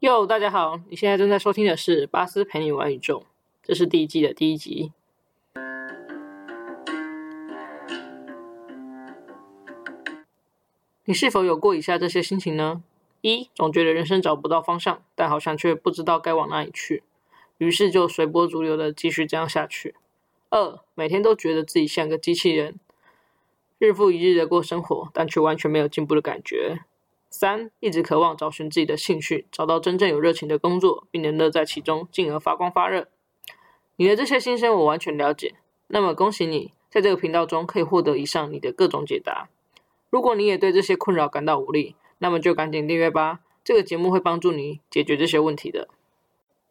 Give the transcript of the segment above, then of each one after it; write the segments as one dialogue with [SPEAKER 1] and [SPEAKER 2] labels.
[SPEAKER 1] 哟，大家好，你现在正在收听的是《巴斯陪你玩宇宙》，这是第一季的第一集。你是否有过以下这些心情呢？一，总觉得人生找不到方向，但好像却不知道该往哪里去，于是就随波逐流的继续这样下去。二，每天都觉得自己像个机器人，日复一日的过生活，但却完全没有进步的感觉。三，一直渴望找寻自己的兴趣，找到真正有热情的工作，并能乐在其中，进而发光发热。你的这些心声我完全了解。那么恭喜你，在这个频道中可以获得以上你的各种解答。如果你也对这些困扰感到无力，那么就赶紧订阅吧。这个节目会帮助你解决这些问题的。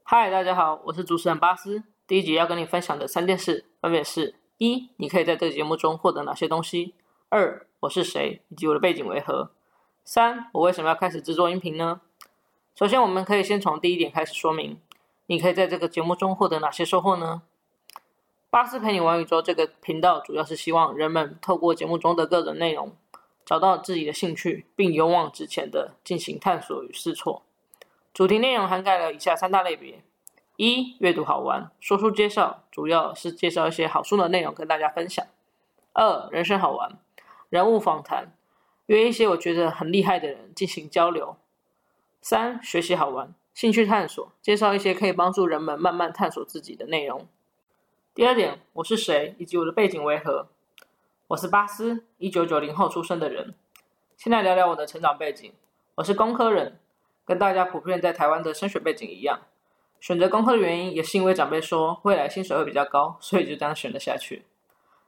[SPEAKER 1] 嗨，大家好，我是主持人巴斯。第一集要跟你分享的三件事，分别是：一，你可以在这个节目中获得哪些东西；二，我是谁，以及我的背景为何。三，我为什么要开始制作音频呢？首先，我们可以先从第一点开始说明。你可以在这个节目中获得哪些收获呢？巴斯陪你玩宇宙这个频道主要是希望人们透过节目中的各种内容，找到自己的兴趣，并勇往直前的进行探索与试错。主题内容涵盖了以下三大类别：一、阅读好玩，说书介绍，主要是介绍一些好书的内容跟大家分享；二、人生好玩，人物访谈。约一些我觉得很厉害的人进行交流。三、学习好玩，兴趣探索，介绍一些可以帮助人们慢慢探索自己的内容。第二点，我是谁，以及我的背景为何？我是巴斯，一九九零后出生的人。现在聊聊我的成长背景。我是工科人，跟大家普遍在台湾的升学背景一样。选择工科的原因也是因为长辈说未来薪水会比较高，所以就这样选了下去。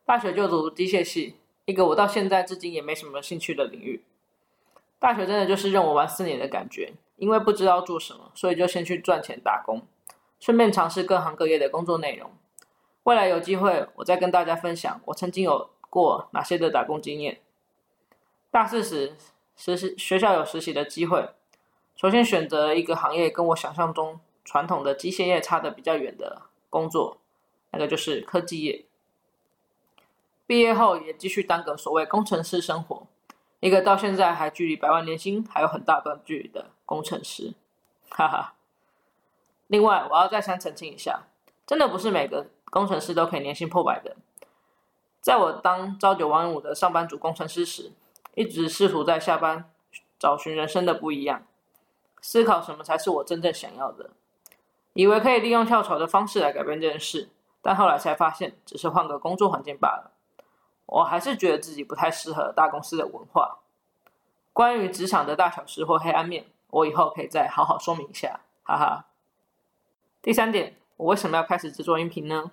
[SPEAKER 1] 大学就读机械系。一个我到现在至今也没什么兴趣的领域，大学真的就是任我玩四年的感觉。因为不知道做什么，所以就先去赚钱打工，顺便尝试各行各业的工作内容。未来有机会，我再跟大家分享我曾经有过哪些的打工经验。大四时，实习学校有实习的机会，首先选择一个行业跟我想象中传统的机械业差得比较远的工作，那个就是科技业。毕业后也继续当个所谓工程师生活，一个到现在还距离百万年薪还有很大段距离的工程师，哈哈。另外，我要再三澄清一下，真的不是每个工程师都可以年薪破百的。在我当朝九晚五的上班族工程师时，一直试图在下班找寻人生的不一样，思考什么才是我真正想要的，以为可以利用跳槽的方式来改变这件事，但后来才发现，只是换个工作环境罢了。我还是觉得自己不太适合大公司的文化。关于职场的大小事或黑暗面，我以后可以再好好说明一下，哈哈。第三点，我为什么要开始制作音频呢？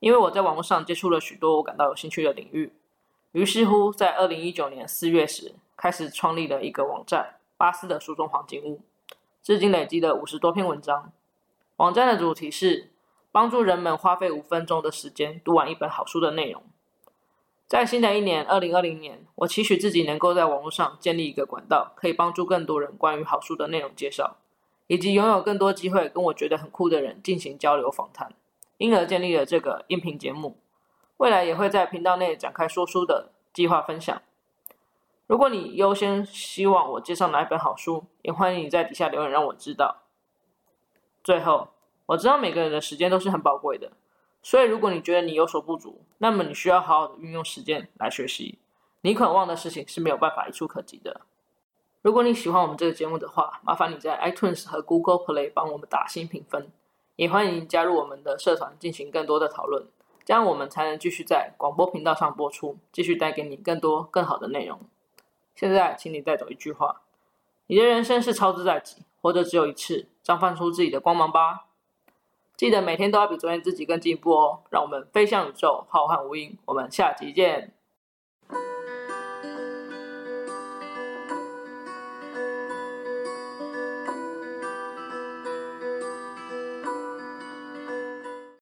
[SPEAKER 1] 因为我在网络上接触了许多我感到有兴趣的领域，于是乎，在二零一九年四月时，开始创立了一个网站——巴斯的书中黄金屋，至今累积了五十多篇文章。网站的主题是帮助人们花费五分钟的时间读完一本好书的内容。在新的一年，二零二零年，我期许自己能够在网络上建立一个管道，可以帮助更多人关于好书的内容介绍，以及拥有更多机会跟我觉得很酷的人进行交流访谈，因而建立了这个音频节目。未来也会在频道内展开说书的计划分享。如果你优先希望我介绍哪一本好书，也欢迎你在底下留言让我知道。最后，我知道每个人的时间都是很宝贵的。所以，如果你觉得你有所不足，那么你需要好好的运用时间来学习。你渴望的事情是没有办法一触可及的。如果你喜欢我们这个节目的话，麻烦你在 iTunes 和 Google Play 帮我们打新评分，也欢迎加入我们的社团进行更多的讨论，这样我们才能继续在广播频道上播出，继续带给你更多更好的内容。现在，请你带走一句话：你的人生是操之在己，活着只有一次，绽放出自己的光芒吧。记得每天都要比昨天自己更进步哦！让我们飞向宇宙，浩瀚无垠。我们下集见。